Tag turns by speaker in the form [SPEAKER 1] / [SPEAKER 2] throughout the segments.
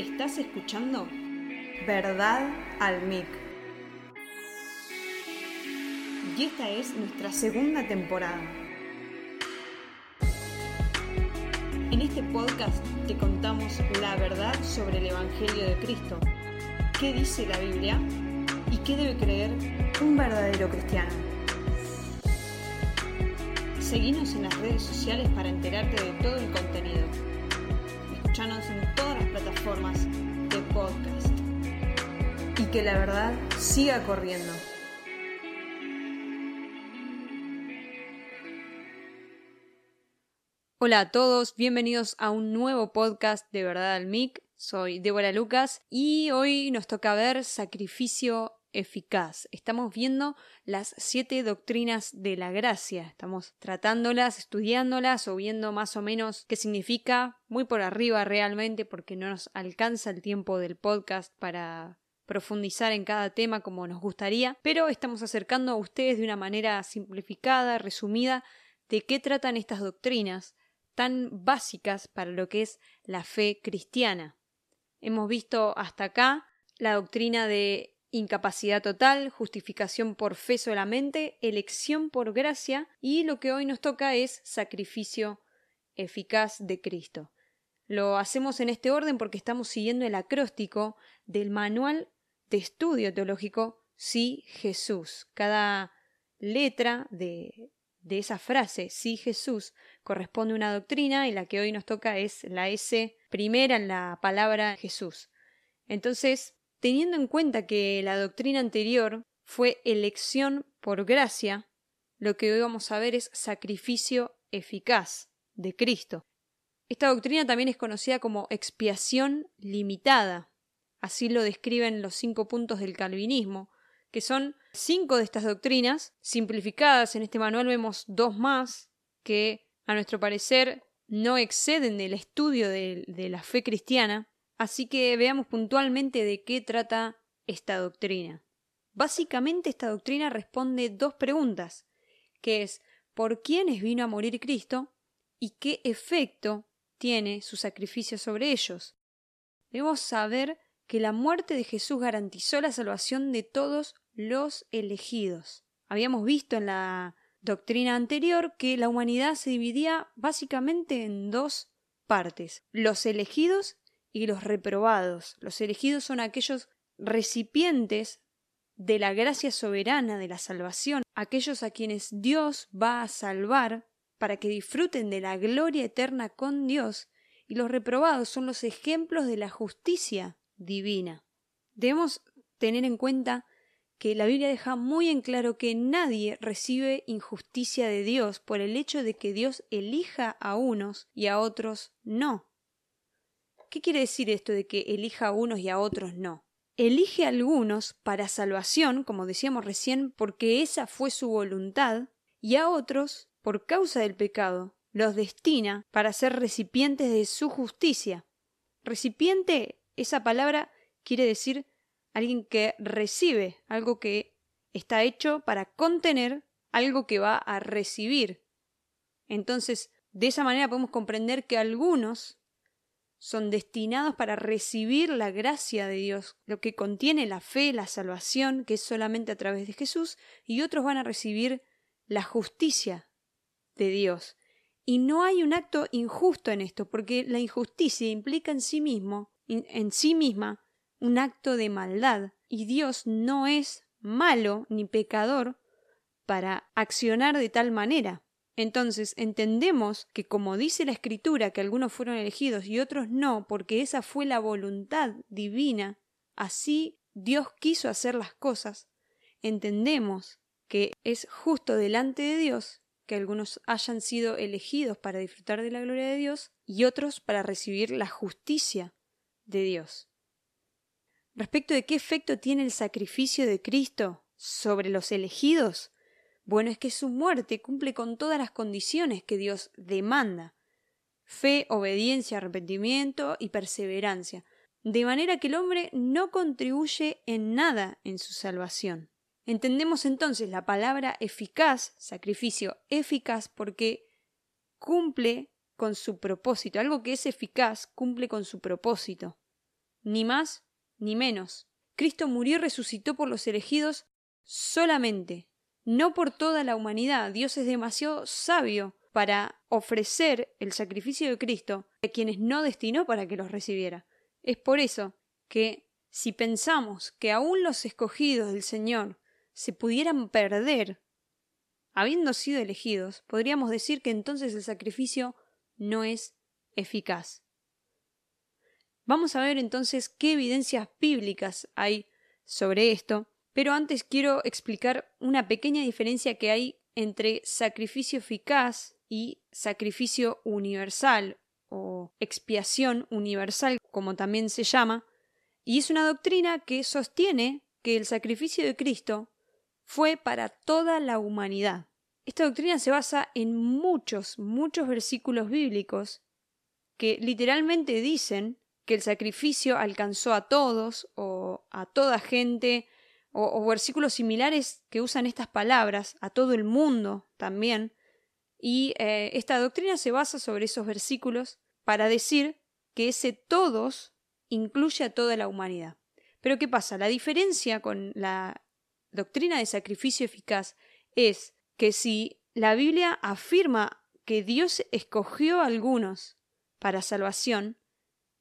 [SPEAKER 1] Estás escuchando Verdad al MIC. Y esta es nuestra segunda temporada. En este podcast te contamos la verdad sobre el Evangelio de Cristo, qué dice la Biblia y qué debe creer un verdadero cristiano. Seguinos en las redes sociales para enterarte de todo el contenido. Escuchanos en todas las plataformas de podcast. Y que la verdad siga corriendo. Hola a todos, bienvenidos a un nuevo podcast de Verdad al MIC. Soy Débora Lucas y hoy nos toca ver sacrificio eficaz. Estamos viendo las siete doctrinas de la gracia. Estamos tratándolas, estudiándolas o viendo más o menos qué significa, muy por arriba realmente, porque no nos alcanza el tiempo del podcast para profundizar en cada tema como nos gustaría, pero estamos acercando a ustedes de una manera simplificada, resumida, de qué tratan estas doctrinas tan básicas para lo que es la fe cristiana. Hemos visto hasta acá la doctrina de incapacidad total, justificación por fe solamente, elección por gracia y lo que hoy nos toca es sacrificio eficaz de Cristo. Lo hacemos en este orden porque estamos siguiendo el acróstico del manual de estudio teológico Sí Jesús. Cada letra de, de esa frase Sí Jesús corresponde a una doctrina y la que hoy nos toca es la S primera en la palabra Jesús. Entonces, teniendo en cuenta que la doctrina anterior fue elección por gracia, lo que hoy vamos a ver es sacrificio eficaz de Cristo. Esta doctrina también es conocida como expiación limitada. Así lo describen los cinco puntos del calvinismo, que son cinco de estas doctrinas, simplificadas en este manual vemos dos más, que a nuestro parecer no exceden del estudio de, de la fe cristiana, Así que veamos puntualmente de qué trata esta doctrina. Básicamente esta doctrina responde dos preguntas, que es ¿por quiénes vino a morir Cristo? y qué efecto tiene su sacrificio sobre ellos. Debemos saber que la muerte de Jesús garantizó la salvación de todos los elegidos. Habíamos visto en la doctrina anterior que la humanidad se dividía básicamente en dos partes, los elegidos y los reprobados. Los elegidos son aquellos recipientes de la gracia soberana de la salvación, aquellos a quienes Dios va a salvar para que disfruten de la gloria eterna con Dios, y los reprobados son los ejemplos de la justicia divina. Debemos tener en cuenta que la Biblia deja muy en claro que nadie recibe injusticia de Dios por el hecho de que Dios elija a unos y a otros no. ¿Qué quiere decir esto de que elija a unos y a otros no? Elige a algunos para salvación, como decíamos recién, porque esa fue su voluntad, y a otros, por causa del pecado, los destina para ser recipientes de su justicia. Recipiente, esa palabra quiere decir alguien que recibe, algo que está hecho para contener algo que va a recibir. Entonces, de esa manera podemos comprender que algunos son destinados para recibir la gracia de Dios, lo que contiene la fe, la salvación, que es solamente a través de Jesús, y otros van a recibir la justicia de Dios. Y no hay un acto injusto en esto, porque la injusticia implica en sí mismo, en sí misma, un acto de maldad, y Dios no es malo ni pecador para accionar de tal manera. Entonces entendemos que como dice la escritura que algunos fueron elegidos y otros no, porque esa fue la voluntad divina, así Dios quiso hacer las cosas, entendemos que es justo delante de Dios que algunos hayan sido elegidos para disfrutar de la gloria de Dios y otros para recibir la justicia de Dios. Respecto de qué efecto tiene el sacrificio de Cristo sobre los elegidos, bueno, es que su muerte cumple con todas las condiciones que Dios demanda. Fe, obediencia, arrepentimiento y perseverancia. De manera que el hombre no contribuye en nada en su salvación. Entendemos entonces la palabra eficaz, sacrificio eficaz, porque cumple con su propósito. Algo que es eficaz cumple con su propósito. ni más ni menos. Cristo murió y resucitó por los elegidos solamente, no por toda la humanidad. Dios es demasiado sabio para ofrecer el sacrificio de Cristo a quienes no destinó para que los recibiera. Es por eso que si pensamos que aún los escogidos del Señor se pudieran perder, habiendo sido elegidos, podríamos decir que entonces el sacrificio no es eficaz. Vamos a ver entonces qué evidencias bíblicas hay sobre esto, pero antes quiero explicar una pequeña diferencia que hay entre sacrificio eficaz y sacrificio universal o expiación universal, como también se llama, y es una doctrina que sostiene que el sacrificio de Cristo fue para toda la humanidad. Esta doctrina se basa en muchos, muchos versículos bíblicos que literalmente dicen que el sacrificio alcanzó a todos o a toda gente, o, versículos similares que usan estas palabras, a todo el mundo también. Y eh, esta doctrina se basa sobre esos versículos para decir que ese todos incluye a toda la humanidad. Pero ¿qué pasa? La diferencia con la doctrina de sacrificio eficaz es que si la Biblia afirma que Dios escogió a algunos para salvación,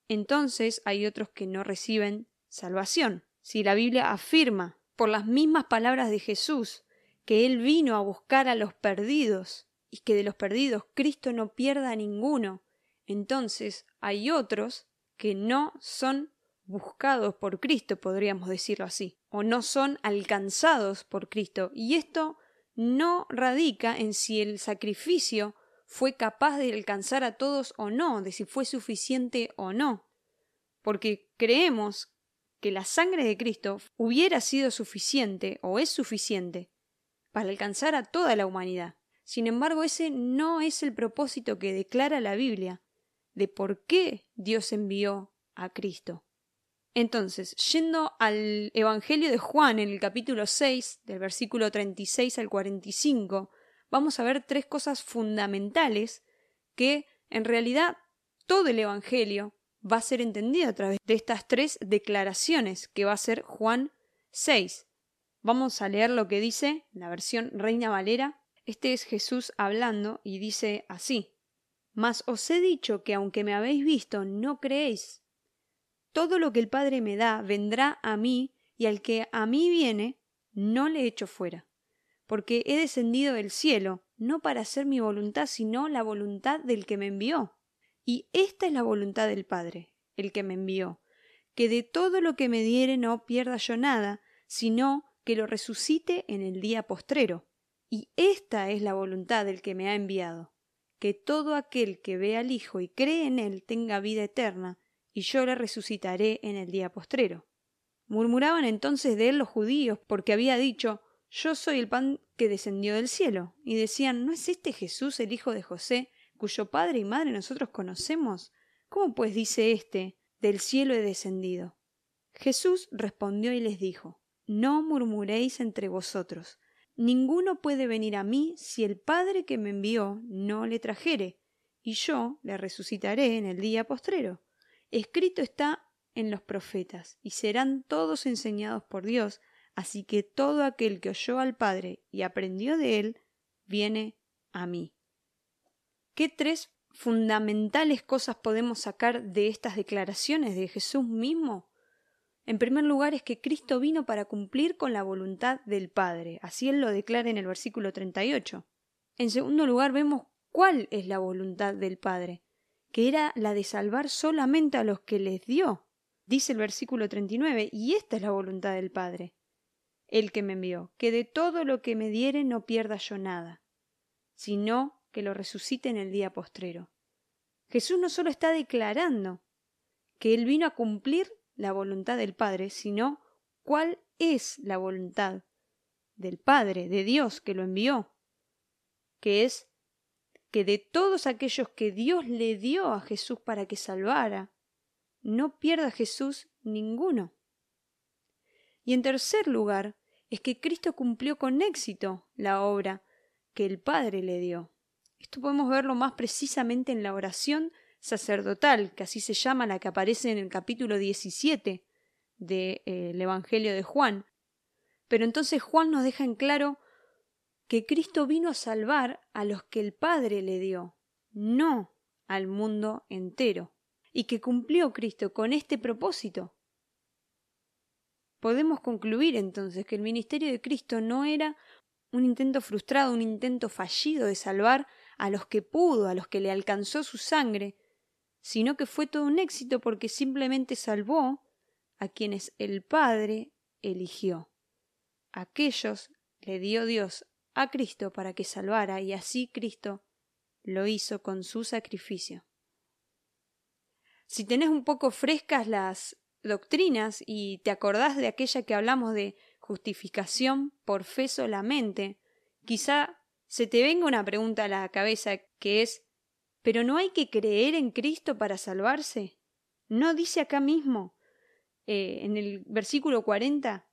[SPEAKER 1] entonces hay otros que no reciben salvación. Si la Biblia afirma, por las mismas palabras de Jesús, que Él vino a buscar a los perdidos y que de los perdidos Cristo no pierda a ninguno, entonces hay otros que no son buscados por Cristo, podríamos decirlo así, o no son alcanzados por Cristo. Y esto no radica en si el sacrificio fue capaz de alcanzar a todos o no, de si fue suficiente o no. Porque creemos que la sangre de Cristo hubiera sido suficiente o es suficiente para alcanzar a toda la humanidad. Sin embargo, ese no es el propósito que declara la Biblia de por qué Dios envió a Cristo. Entonces, yendo al Evangelio de Juan en el capítulo 6, del versículo 36 al 45, vamos a ver tres cosas fundamentales que en realidad todo el Evangelio va a ser entendido a través de estas tres declaraciones que va a ser Juan 6. Vamos a leer lo que dice la versión Reina Valera. Este es Jesús hablando y dice así. Mas os he dicho que aunque me habéis visto, no creéis. Todo lo que el Padre me da vendrá a mí, y al que a mí viene, no le echo fuera porque he descendido del cielo, no para hacer mi voluntad, sino la voluntad del que me envió. Y esta es la voluntad del Padre, el que me envió, que de todo lo que me diere no pierda yo nada, sino que lo resucite en el día postrero. Y esta es la voluntad del que me ha enviado, que todo aquel que ve al Hijo y cree en él tenga vida eterna, y yo le resucitaré en el día postrero. Murmuraban entonces de él los judíos, porque había dicho yo soy el pan que descendió del cielo. Y decían, ¿no es este Jesús el hijo de José, cuyo padre y madre nosotros conocemos? ¿Cómo pues dice éste, del cielo he descendido? Jesús respondió y les dijo, No murmuréis entre vosotros. Ninguno puede venir a mí si el Padre que me envió no le trajere, y yo le resucitaré en el día postrero. Escrito está en los profetas, y serán todos enseñados por Dios, Así que todo aquel que oyó al Padre y aprendió de él, viene a mí. ¿Qué tres fundamentales cosas podemos sacar de estas declaraciones de Jesús mismo? En primer lugar es que Cristo vino para cumplir con la voluntad del Padre, así él lo declara en el versículo 38. En segundo lugar vemos cuál es la voluntad del Padre, que era la de salvar solamente a los que les dio. Dice el versículo 39, y esta es la voluntad del Padre, el que me envió, que de todo lo que me diere no pierda yo nada, sino que lo resucite en el día postrero. Jesús no solo está declarando que Él vino a cumplir la voluntad del Padre, sino cuál es la voluntad del Padre, de Dios que lo envió, que es que de todos aquellos que Dios le dio a Jesús para que salvara, no pierda Jesús ninguno. Y en tercer lugar, es que Cristo cumplió con éxito la obra que el Padre le dio. Esto podemos verlo más precisamente en la oración sacerdotal, que así se llama la que aparece en el capítulo 17 del eh, Evangelio de Juan. Pero entonces Juan nos deja en claro que Cristo vino a salvar a los que el Padre le dio, no al mundo entero, y que cumplió Cristo con este propósito. Podemos concluir entonces que el ministerio de Cristo no era un intento frustrado, un intento fallido de salvar a los que pudo, a los que le alcanzó su sangre, sino que fue todo un éxito porque simplemente salvó a quienes el Padre eligió. Aquellos le dio Dios a Cristo para que salvara y así Cristo lo hizo con su sacrificio. Si tenés un poco frescas las doctrinas y te acordás de aquella que hablamos de justificación por fe solamente, quizá se te venga una pregunta a la cabeza que es ¿Pero no hay que creer en Cristo para salvarse? ¿No dice acá mismo, eh, en el versículo 40,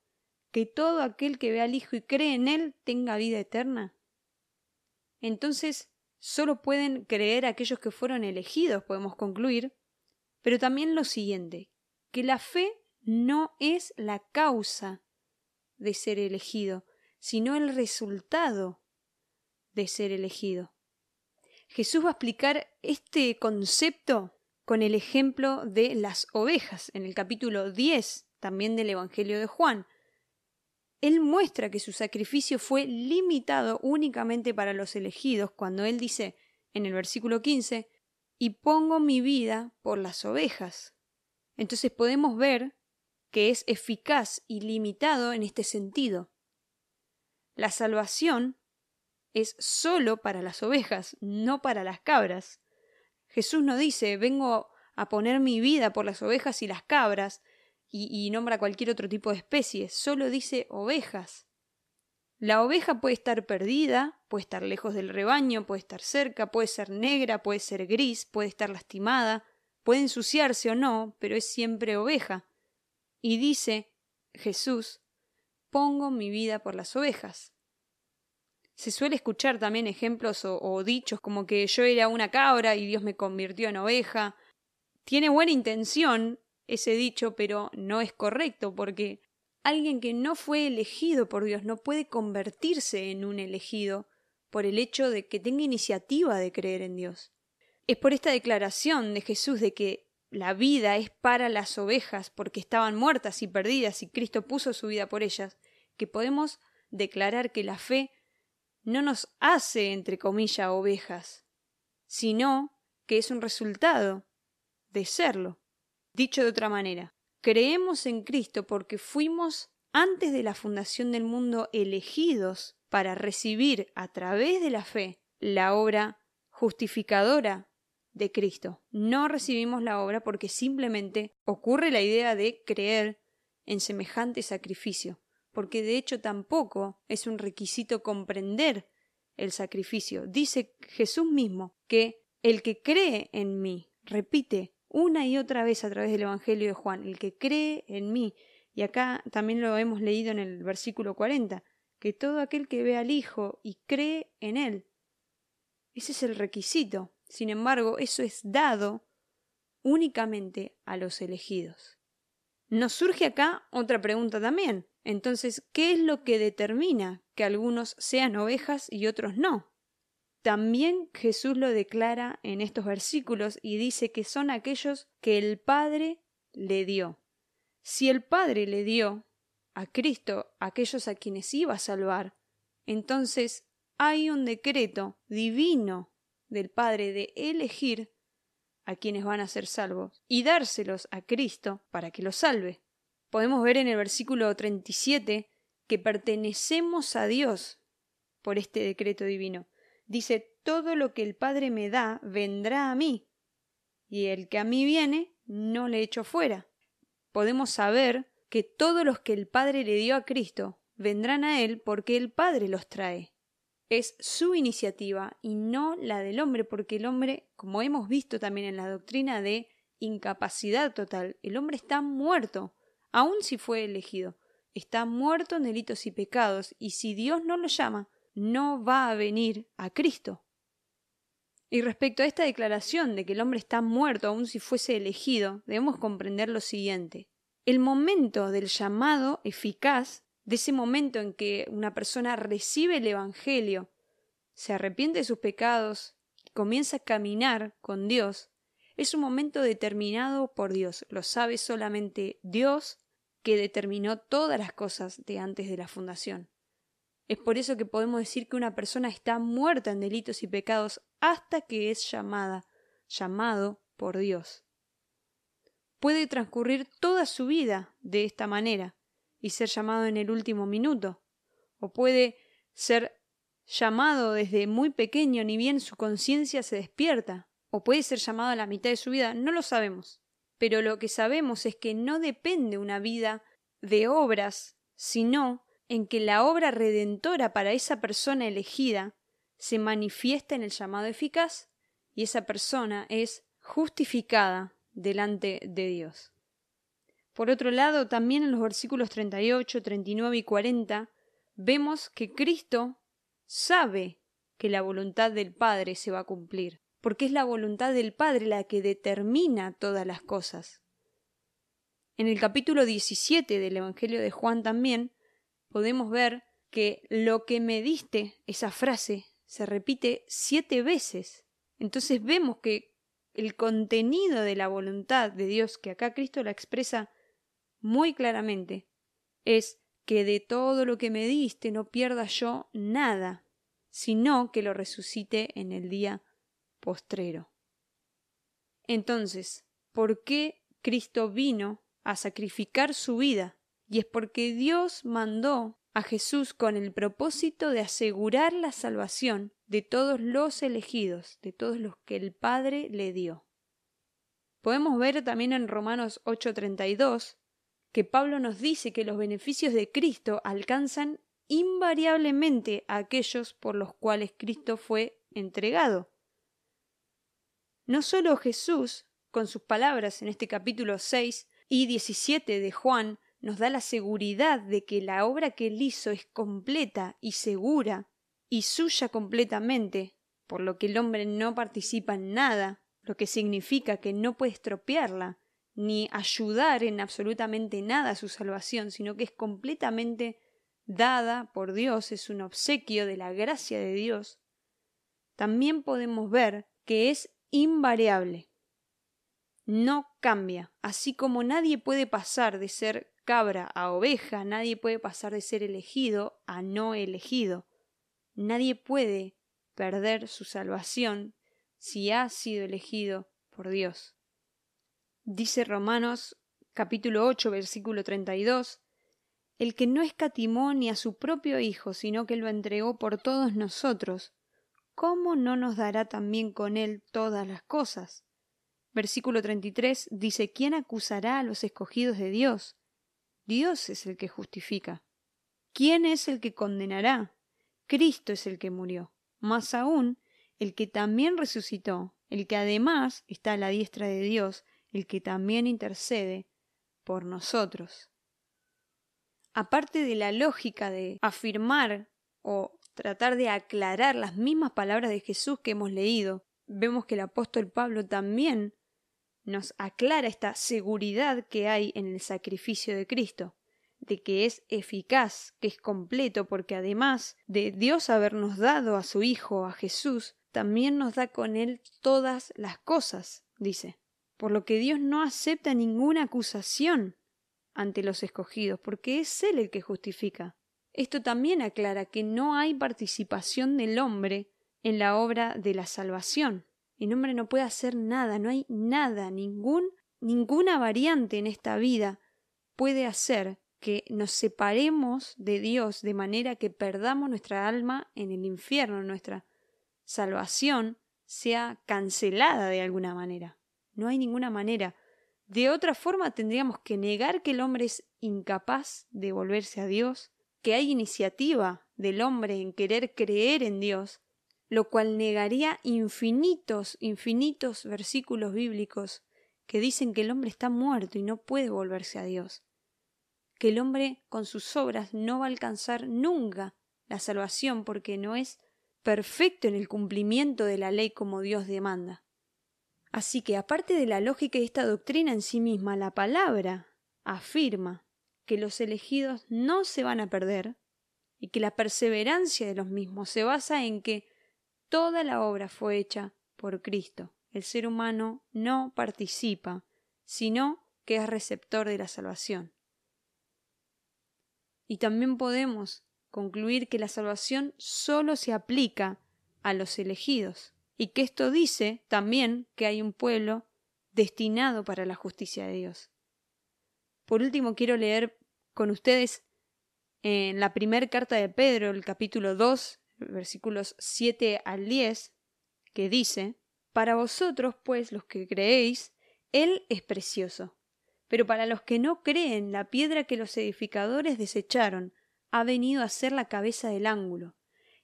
[SPEAKER 1] que todo aquel que ve al Hijo y cree en Él tenga vida eterna? Entonces, solo pueden creer aquellos que fueron elegidos, podemos concluir, pero también lo siguiente, que la fe no es la causa de ser elegido, sino el resultado de ser elegido. Jesús va a explicar este concepto con el ejemplo de las ovejas en el capítulo 10 también del Evangelio de Juan, él muestra que su sacrificio fue limitado únicamente para los elegidos cuando él dice en el versículo 15, y pongo mi vida por las ovejas. Entonces podemos ver que es eficaz y limitado en este sentido. La salvación es sólo para las ovejas, no para las cabras. Jesús no dice vengo a poner mi vida por las ovejas y las cabras, y, nombra cualquier otro tipo de especie, solo dice ovejas. La oveja puede estar perdida, puede estar lejos del rebaño, puede estar cerca, puede ser negra, puede ser gris, puede estar lastimada, puede ensuciarse o no, pero es siempre oveja. Y dice Jesús, pongo mi vida por las ovejas. Se suele escuchar también ejemplos o, dichos como que yo era una cabra y Dios me convirtió en oveja. Tiene buena intención ese dicho, pero no es correcto porque alguien que no fue elegido por Dios no puede convertirse en un elegido por el hecho de que tenga iniciativa de creer en Dios. Es por esta declaración de Jesús de que la vida es para las ovejas porque estaban muertas y perdidas y Cristo puso su vida por ellas, que podemos declarar que la fe no nos hace, entre comillas, ovejas, sino que es un resultado de serlo. Dicho de otra manera, creemos en Cristo porque fuimos antes de la fundación del mundo elegidos para recibir a través de la fe la obra justificadora de Cristo. No recibimos la obra porque simplemente ocurre la idea de creer en semejante sacrificio, porque de hecho tampoco es un requisito comprender el sacrificio. Dice Jesús mismo que el que cree en mí, repite, una y otra vez a través del Evangelio de Juan, el que cree en mí, y acá también lo hemos leído en el versículo 40, que todo aquel que ve al Hijo y cree en Él. Ese es el requisito. Sin embargo, eso es dado únicamente a los elegidos. Nos surge acá otra pregunta también. Entonces, ¿qué es lo que determina que algunos sean ovejas y otros no? También Jesús lo declara en estos versículos y dice que son aquellos que el Padre le dio. Si el Padre le dio a Cristo aquellos a quienes iba a salvar, entonces hay un decreto divino del Padre de elegir a quienes van a ser salvos y dárselos a Cristo para que los salve. Podemos ver en el versículo 37 que pertenecemos a Dios por este decreto divino dice, todo lo que el Padre me da vendrá a mí, y el que a mí viene no le echo fuera. Podemos saber que todos los que el Padre le dio a Cristo vendrán a Él porque el Padre los trae. Es su iniciativa y no la del hombre, porque el hombre, como hemos visto también en la doctrina de incapacidad total, el hombre está muerto, aun si fue elegido. Está muerto en delitos y pecados, y si Dios no lo llama, no va a venir a Cristo. Y respecto a esta declaración de que el hombre está muerto aun si fuese elegido, debemos comprender lo siguiente. El momento del llamado eficaz, de ese momento en que una persona recibe el Evangelio, se arrepiente de sus pecados y comienza a caminar con Dios, es un momento determinado por Dios. Lo sabe solamente Dios que determinó todas las cosas de antes de la fundación. Es por eso que podemos decir que una persona está muerta en delitos y pecados hasta que es llamada, llamado por Dios. Puede transcurrir toda su vida de esta manera y ser llamado en el último minuto, o puede ser llamado desde muy pequeño ni bien su conciencia se despierta, o puede ser llamado a la mitad de su vida, no lo sabemos. Pero lo que sabemos es que no depende una vida de obras, sino en que la obra redentora para esa persona elegida se manifiesta en el llamado eficaz y esa persona es justificada delante de Dios. Por otro lado, también en los versículos 38, 39 y 40 vemos que Cristo sabe que la voluntad del Padre se va a cumplir, porque es la voluntad del Padre la que determina todas las cosas. En el capítulo 17 del Evangelio de Juan también podemos ver que lo que me diste, esa frase, se repite siete veces. Entonces vemos que el contenido de la voluntad de Dios, que acá Cristo la expresa muy claramente, es que de todo lo que me diste no pierda yo nada, sino que lo resucite en el día postrero. Entonces, ¿por qué Cristo vino a sacrificar su vida? Y es porque Dios mandó a Jesús con el propósito de asegurar la salvación de todos los elegidos, de todos los que el Padre le dio. Podemos ver también en Romanos 8:32 que Pablo nos dice que los beneficios de Cristo alcanzan invariablemente a aquellos por los cuales Cristo fue entregado. No solo Jesús, con sus palabras en este capítulo 6 y 17 de Juan, nos da la seguridad de que la obra que él hizo es completa y segura y suya completamente, por lo que el hombre no participa en nada, lo que significa que no puede estropearla, ni ayudar en absolutamente nada a su salvación, sino que es completamente dada por Dios, es un obsequio de la gracia de Dios, también podemos ver que es invariable. No cambia, así como nadie puede pasar de ser cabra a oveja, nadie puede pasar de ser elegido a no elegido. Nadie puede perder su salvación si ha sido elegido por Dios. Dice Romanos capítulo 8 versículo 32, el que no escatimó ni a su propio Hijo, sino que lo entregó por todos nosotros, ¿cómo no nos dará también con él todas las cosas? Versículo 33 dice, ¿quién acusará a los escogidos de Dios? Dios es el que justifica. ¿Quién es el que condenará? Cristo es el que murió. Más aún, el que también resucitó, el que además está a la diestra de Dios, el que también intercede por nosotros. Aparte de la lógica de afirmar o tratar de aclarar las mismas palabras de Jesús que hemos leído, vemos que el apóstol Pablo también nos aclara esta seguridad que hay en el sacrificio de Cristo, de que es eficaz, que es completo, porque además de Dios habernos dado a su Hijo, a Jesús, también nos da con él todas las cosas, dice. Por lo que Dios no acepta ninguna acusación ante los escogidos, porque es Él el que justifica. Esto también aclara que no hay participación del hombre en la obra de la salvación. El hombre no puede hacer nada, no hay nada, ningún, ninguna variante en esta vida puede hacer que nos separemos de Dios de manera que perdamos nuestra alma en el infierno, nuestra salvación sea cancelada de alguna manera. No hay ninguna manera. De otra forma tendríamos que negar que el hombre es incapaz de volverse a Dios, que hay iniciativa del hombre en querer creer en Dios, lo cual negaría infinitos, infinitos versículos bíblicos que dicen que el hombre está muerto y no puede volverse a Dios, que el hombre con sus obras no va a alcanzar nunca la salvación porque no es perfecto en el cumplimiento de la ley como Dios demanda. Así que, aparte de la lógica de esta doctrina en sí misma, la palabra afirma que los elegidos no se van a perder y que la perseverancia de los mismos se basa en que toda la obra fue hecha por Cristo. El ser humano no participa, sino que es receptor de la salvación. Y también podemos concluir que la salvación solo se aplica a los elegidos, y que esto dice también que hay un pueblo destinado para la justicia de Dios. Por último, quiero leer con ustedes en la primera carta de Pedro, el capítulo 2, versículos 7 al 10, que dice, Para vosotros, pues, los que creéis, Él es precioso. Pero para los que no creen, la piedra que los edificadores desecharon ha venido a ser la cabeza del ángulo,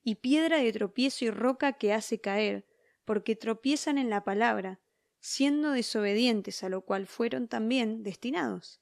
[SPEAKER 1] y piedra de tropiezo y roca que hace caer, porque tropiezan en la palabra, siendo desobedientes a lo cual fueron también destinados.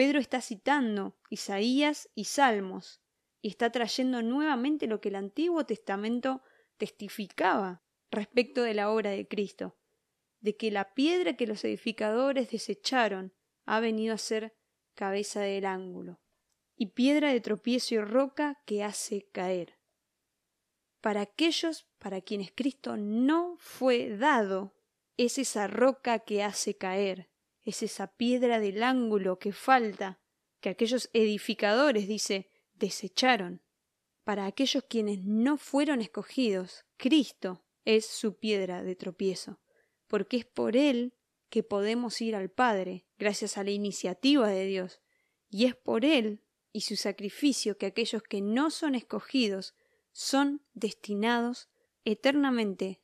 [SPEAKER 1] Pedro está citando Isaías y Salmos, y está trayendo nuevamente lo que el Antiguo Testamento testificaba respecto de la obra de Cristo, de que la piedra que los edificadores desecharon ha venido a ser cabeza del ángulo, y piedra de tropiezo y roca que hace caer. Para aquellos para quienes Cristo no fue dado, es esa roca que hace caer, es esa piedra del ángulo que falta, que aquellos edificadores, dice, desecharon. Para aquellos quienes no fueron escogidos, Cristo es su piedra de tropiezo, porque es por Él que podemos ir al Padre, gracias a la iniciativa de Dios, y es por Él y su sacrificio que aquellos que no son escogidos son destinados eternamente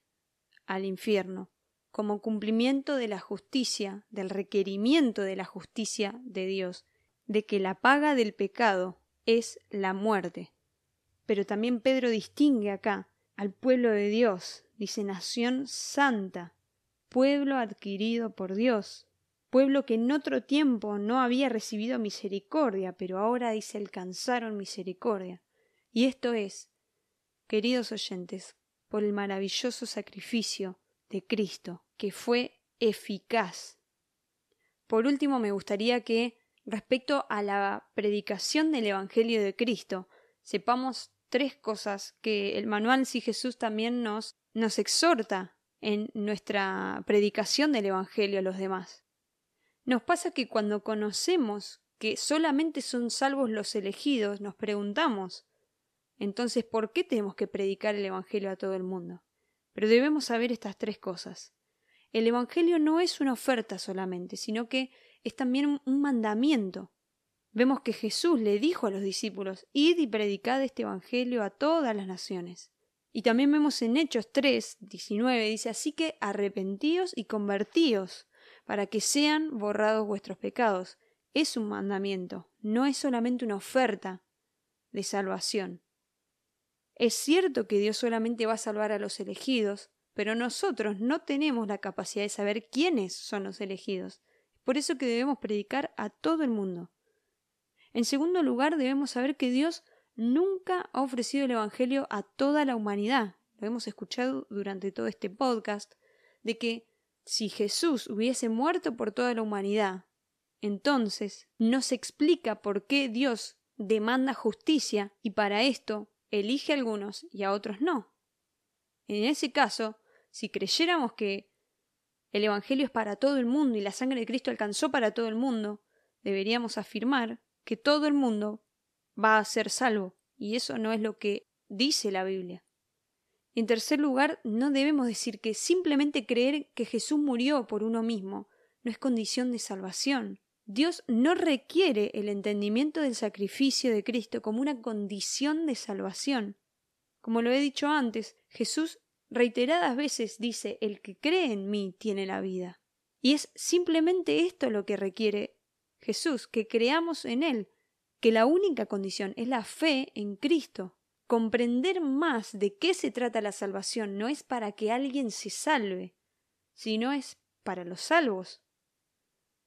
[SPEAKER 1] al infierno, como cumplimiento de la justicia, del requerimiento de la justicia de Dios, de que la paga del pecado es la muerte. Pero también Pedro distingue acá al pueblo de Dios, dice nación santa, pueblo adquirido por Dios, pueblo que en otro tiempo no había recibido misericordia, pero ahora dice alcanzaron misericordia. Y esto es, queridos oyentes, por el maravilloso sacrificio de Cristo, que fue eficaz. Por último, me gustaría que, respecto a la predicación del Evangelio de Cristo, sepamos tres cosas que el manual Si Jesús también nos, nos exhorta en nuestra predicación del Evangelio a los demás. Nos pasa que cuando conocemos que solamente son salvos los elegidos, nos preguntamos, entonces, ¿por qué tenemos que predicar el Evangelio a todo el mundo? Pero debemos saber estas tres cosas. El Evangelio no es una oferta solamente, sino que es también un mandamiento. Vemos que Jesús le dijo a los discípulos, id y predicad este Evangelio a todas las naciones. Y también vemos en Hechos 3, 19, dice, así que arrepentíos y convertíos, para que sean borrados vuestros pecados. Es un mandamiento, no es solamente una oferta de salvación. Es cierto que Dios solamente va a salvar a los elegidos, pero nosotros no tenemos la capacidad de saber quiénes son los elegidos. Por eso que debemos predicar a todo el mundo. En segundo lugar, debemos saber que Dios nunca ha ofrecido el Evangelio a toda la humanidad. Lo hemos escuchado durante todo este podcast, de que si Jesús hubiese muerto por toda la humanidad, entonces no se explica por qué Dios demanda justicia y para esto elige a algunos y a otros no. En ese caso, si creyéramos que el Evangelio es para todo el mundo y la sangre de Cristo alcanzó para todo el mundo, deberíamos afirmar que todo el mundo va a ser salvo, y eso no es lo que dice la Biblia. En tercer lugar, no debemos decir que simplemente creer que Jesús murió por uno mismo no es condición de salvación. Dios no requiere el entendimiento del sacrificio de Cristo como una condición de salvación. Como lo he dicho antes, Jesús reiteradas veces dice, el que cree en mí tiene la vida. Y es simplemente esto lo que requiere Jesús, que creamos en Él, que la única condición es la fe en Cristo. Comprender más de qué se trata la salvación no es para que alguien se salve, sino es para los salvos.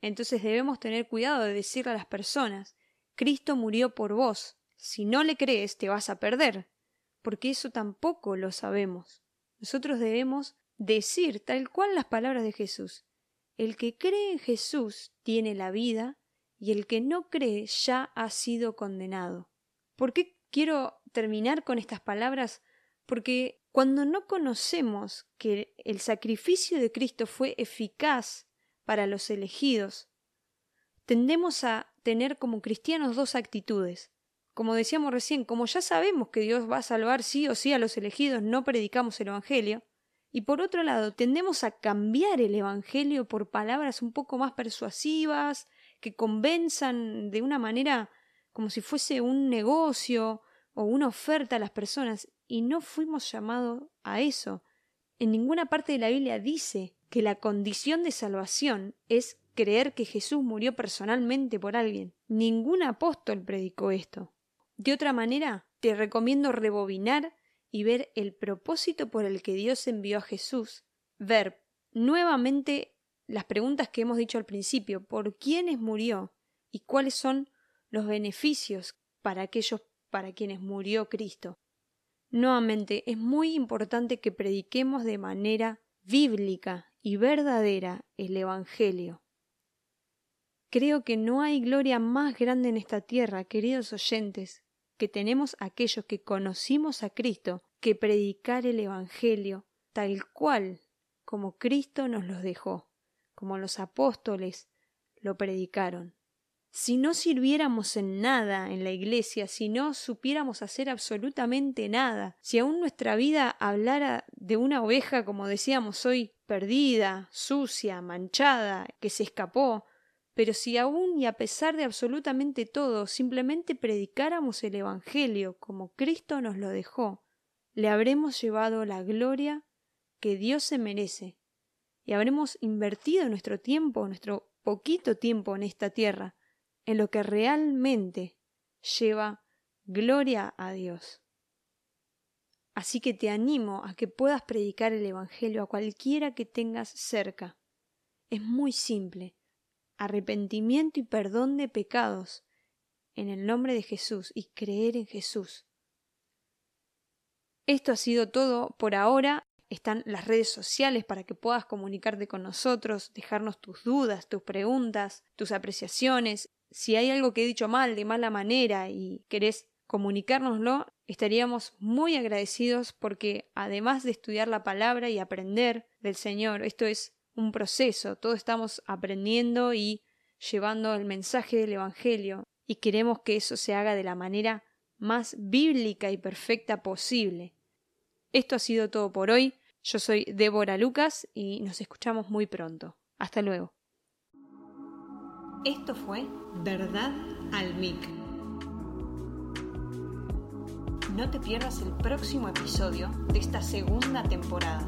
[SPEAKER 1] Entonces debemos tener cuidado de decirle a las personas, Cristo murió por vos, si no le crees te vas a perder, porque eso tampoco lo sabemos. Nosotros debemos decir tal cual las palabras de Jesús. El que cree en Jesús tiene la vida y el que no cree ya ha sido condenado. ¿Por qué quiero terminar con estas palabras? Porque cuando no conocemos que el sacrificio de Cristo fue eficaz para los elegidos, tendemos a tener como cristianos dos actitudes. Como decíamos recién, como ya sabemos que Dios va a salvar sí o sí a los elegidos, no predicamos el Evangelio. Y por otro lado, tendemos a cambiar el Evangelio por palabras un poco más persuasivas, que convenzan de una manera como si fuese un negocio o una oferta a las personas. Y no fuimos llamados a eso. En ninguna parte de la Biblia dice que la condición de salvación es creer que Jesús murió personalmente por alguien. Ningún apóstol predicó esto. De otra manera, te recomiendo rebobinar y ver el propósito por el que Dios envió a Jesús, ver nuevamente las preguntas que hemos dicho al principio, por quiénes murió y cuáles son los beneficios para aquellos para quienes murió Cristo. Nuevamente, es muy importante que prediquemos de manera bíblica y verdadera el Evangelio. Creo que no hay gloria más grande en esta tierra, queridos oyentes, que tenemos aquellos que conocimos a Cristo, que predicar el Evangelio tal cual como Cristo nos los dejó, como los apóstoles lo predicaron. Si no sirviéramos en nada en la iglesia, si no supiéramos hacer absolutamente nada, si aún nuestra vida hablara de una oveja, como decíamos hoy, perdida, sucia, manchada, que se escapó, pero si aún y a pesar de absolutamente todo simplemente predicáramos el Evangelio como Cristo nos lo dejó, le habremos llevado la gloria que Dios se merece y habremos invertido nuestro tiempo, nuestro poquito tiempo en esta tierra, en lo que realmente lleva gloria a Dios. Así que te animo a que puedas predicar el Evangelio a cualquiera que tengas cerca. Es muy simple arrepentimiento y perdón de pecados en el nombre de Jesús y creer en Jesús. Esto ha sido todo por ahora. Están las redes sociales para que puedas comunicarte con nosotros, dejarnos tus dudas, tus preguntas, tus apreciaciones. Si hay algo que he dicho mal, de mala manera y querés comunicárnoslo, estaríamos muy agradecidos porque además de estudiar la palabra y aprender del Señor, esto es un proceso, todos estamos aprendiendo y llevando el mensaje del Evangelio y queremos que eso se haga de la manera más bíblica y perfecta posible. Esto ha sido todo por hoy. Yo soy Débora Lucas y nos escuchamos muy pronto. Hasta luego. Esto fue Verdad al Mic. No te pierdas el próximo episodio de esta segunda temporada.